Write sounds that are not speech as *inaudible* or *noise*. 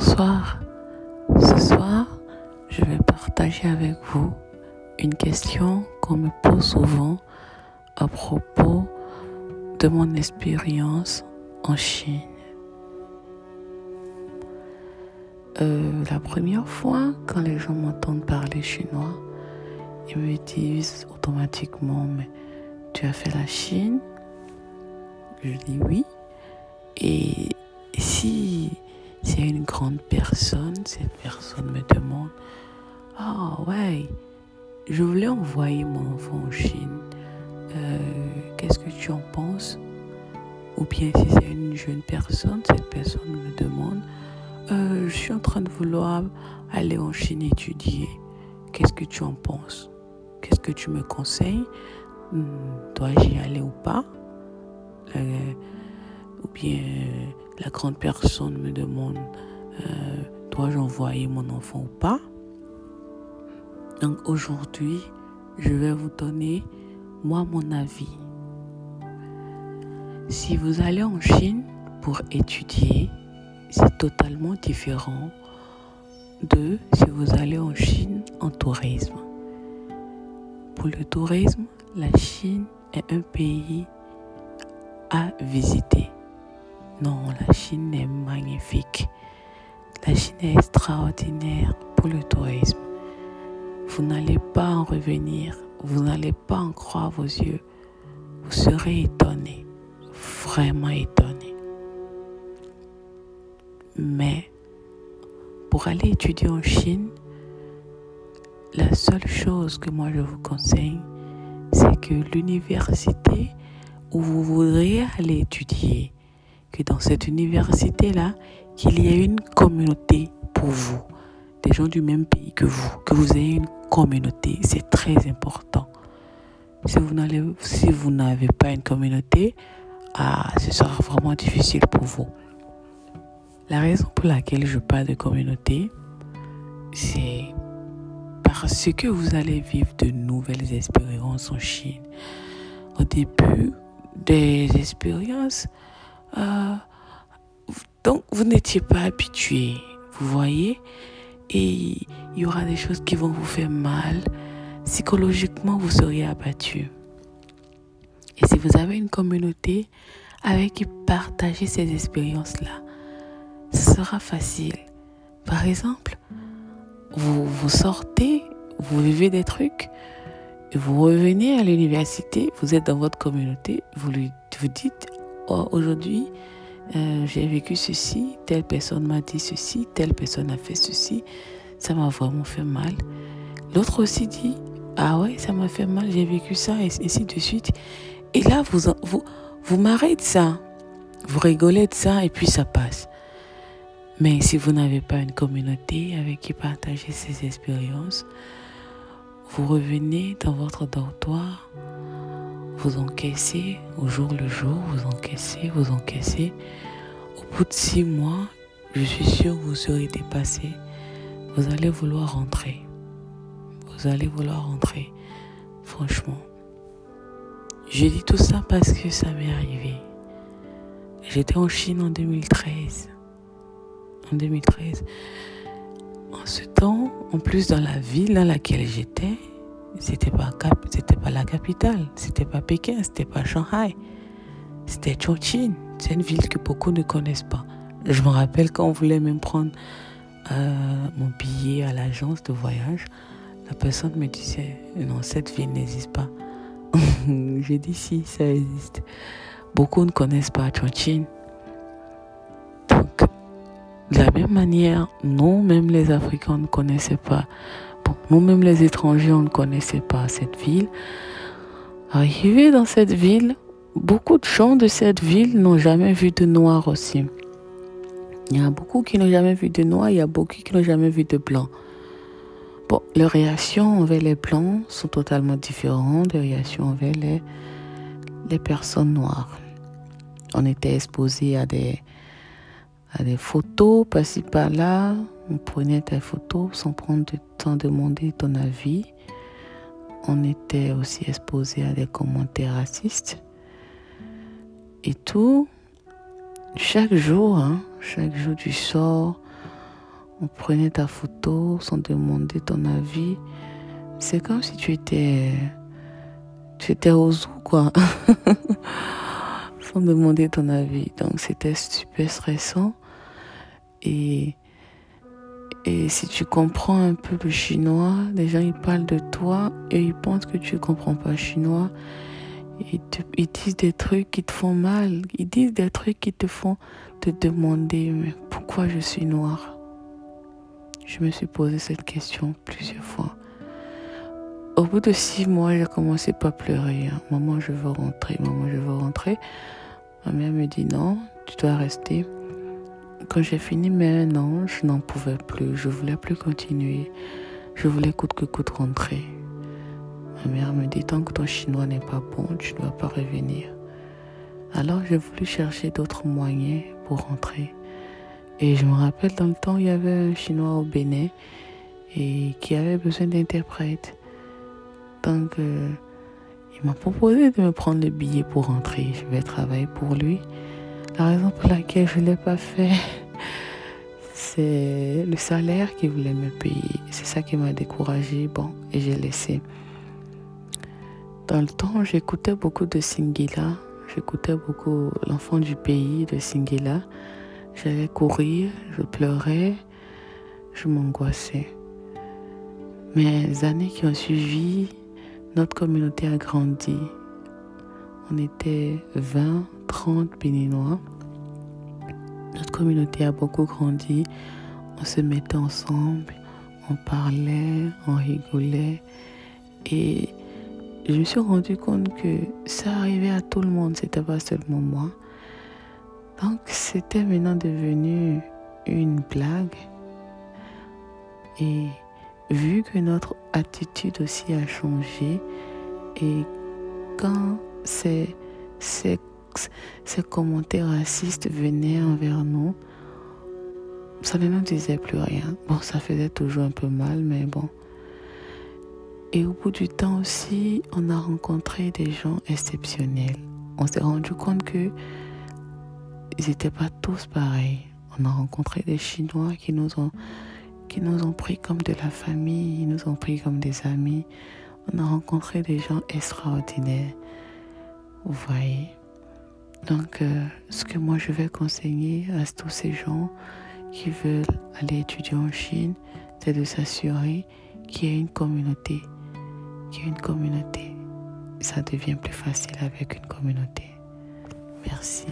Bonsoir. Ce soir, je vais partager avec vous une question qu'on me pose souvent à propos de mon expérience en Chine. Euh, la première fois, quand les gens m'entendent parler chinois, ils me disent automatiquement, mais tu as fait la Chine Je dis oui. Et si c'est une grande personne, cette personne me demande, ah ouais, je voulais envoyer mon enfant en Chine. Euh, qu'est-ce que tu en penses Ou bien si c'est une jeune personne, cette personne me demande, euh, je suis en train de vouloir aller en Chine étudier. Qu'est-ce que tu en penses? Qu'est-ce que tu me conseilles? Hmm, Dois-je y aller ou pas? Euh, Ou bien la grande personne me demande, dois-je envoyer mon enfant ou pas? Donc aujourd'hui, je vais vous donner moi mon avis. Si vous allez en Chine pour étudier, c'est totalement différent de si vous allez en Chine en tourisme. Pour le tourisme, la Chine est un pays à visiter. Non, la Chine est magnifique. La Chine est extraordinaire pour le tourisme. Vous n'allez pas en revenir, vous n'allez pas en croire vos yeux. Vous serez étonné, vraiment étonné. Mais pour aller étudier en Chine, la seule chose que moi je vous conseille, c'est que l'université où vous voudriez aller étudier, que dans cette université-là, qu'il y ait une communauté pour vous, des gens du même pays que vous, que vous ayez une communauté. C'est très important. Si vous n'avez si pas une communauté, ah, ce sera vraiment difficile pour vous. La raison pour laquelle je parle de communauté, c'est parce que vous allez vivre de nouvelles expériences en Chine. Au début des expériences, euh, donc vous n'étiez pas habitué, vous voyez, et il y aura des choses qui vont vous faire mal. Psychologiquement, vous seriez abattu. Et si vous avez une communauté avec qui partager ces expériences-là, ce sera facile. Par exemple, vous, vous sortez, vous vivez des trucs, vous revenez à l'université, vous êtes dans votre communauté, vous, lui, vous dites, aujourd'hui, euh, j'ai vécu ceci, telle personne m'a dit ceci, telle personne a fait ceci, ça m'a vraiment fait mal. L'autre aussi dit, ah ouais, ça m'a fait mal, j'ai vécu ça, et ainsi de suite. Et là, vous, vous, vous marrez de ça, vous rigolez de ça, et puis ça passe. Mais si vous n'avez pas une communauté avec qui partager ces expériences, vous revenez dans votre dortoir, vous encaissez au jour le jour, vous encaissez, vous encaissez. Au bout de six mois, je suis sûr que vous serez dépassé. Vous allez vouloir rentrer. Vous allez vouloir rentrer. Franchement. Je dis tout ça parce que ça m'est arrivé. J'étais en Chine en 2013. En 2013. En ce temps, en plus dans la ville dans laquelle j'étais, c'était pas c'était pas la capitale, c'était pas Pékin, c'était pas Shanghai, c'était Chongqing. C'est une ville que beaucoup ne connaissent pas. Je me rappelle quand on voulait même prendre euh, mon billet à l'agence de voyage, la personne me disait non cette ville n'existe pas. *laughs* J'ai dit si ça existe. Beaucoup ne connaissent pas Chongqing. Donc de la même manière, non, même les Africains ne connaissaient pas nous-mêmes les étrangers, on ne connaissait pas cette ville. Arrivé dans cette ville, beaucoup de gens de cette ville n'ont jamais vu de noir aussi. Il y a beaucoup qui n'ont jamais vu de noir, il y a beaucoup qui n'ont jamais vu de blanc. Bon, les réactions envers les blancs sont totalement différentes des réactions envers les, personnes noires. On était exposé à des, à des photos par-ci par-là, on prenait tes photos sans prendre de temps demander ton avis. On était aussi exposé à des commentaires racistes. Et tout, chaque jour, hein, chaque jour tu sors, On prenait ta photo sans demander ton avis. C'est comme si tu étais, tu étais au zoo, quoi. *laughs* sans demander ton avis. Donc c'était super stressant. Et, et si tu comprends un peu le chinois, les gens ils parlent de toi et ils pensent que tu comprends pas le chinois. Ils, ils disent des trucs qui te font mal. Ils disent des trucs qui te font te demander pourquoi je suis noire? Je me suis posé cette question plusieurs fois. Au bout de six mois, j'ai commencé pas à pleurer. Hein. Maman, je veux rentrer. Maman, je veux rentrer. Ma mère me dit non, tu dois rester. Quand j'ai fini un an, je n'en pouvais plus. Je voulais plus continuer. Je voulais coûte que coûte rentrer. Ma mère me dit tant que ton chinois n'est pas bon, tu ne dois pas revenir. Alors j'ai voulu chercher d'autres moyens pour rentrer. Et je me rappelle dans le temps, il y avait un chinois au Bénin et qui avait besoin d'interprète. Donc euh, il m'a proposé de me prendre le billet pour rentrer. Je vais travailler pour lui. La raison pour laquelle je ne l'ai pas fait, c'est le salaire qu'il voulait me payer. C'est ça qui m'a découragé. Bon, et j'ai laissé. Dans le temps, j'écoutais beaucoup de Singila. J'écoutais beaucoup l'enfant du pays de Singila. J'allais courir, je pleurais, je m'angoissais. Mais les années qui ont suivi, notre communauté a grandi. On était 20, 30 béninois. Notre communauté a beaucoup grandi. On se mettait ensemble, on parlait, on rigolait. Et je me suis rendu compte que ça arrivait à tout le monde, c'était pas seulement moi. Donc c'était maintenant devenu une blague. Et vu que notre attitude aussi a changé, et quand ces, ces, commentaires racistes venaient envers nous, ça ne nous disait plus rien. Bon, ça faisait toujours un peu mal, mais bon. Et au bout du temps aussi, on a rencontré des gens exceptionnels. On s'est rendu compte que ils n'étaient pas tous pareils. On a rencontré des Chinois qui nous ont qui nous ont pris comme de la famille, ils nous ont pris comme des amis. On a rencontré des gens extraordinaires. Vous voyez? Donc, euh, ce que moi je vais conseiller à tous ces gens qui veulent aller étudier en Chine, c'est de s'assurer qu'il y ait une communauté qu'il y a une communauté. Ça devient plus facile avec une communauté. Merci.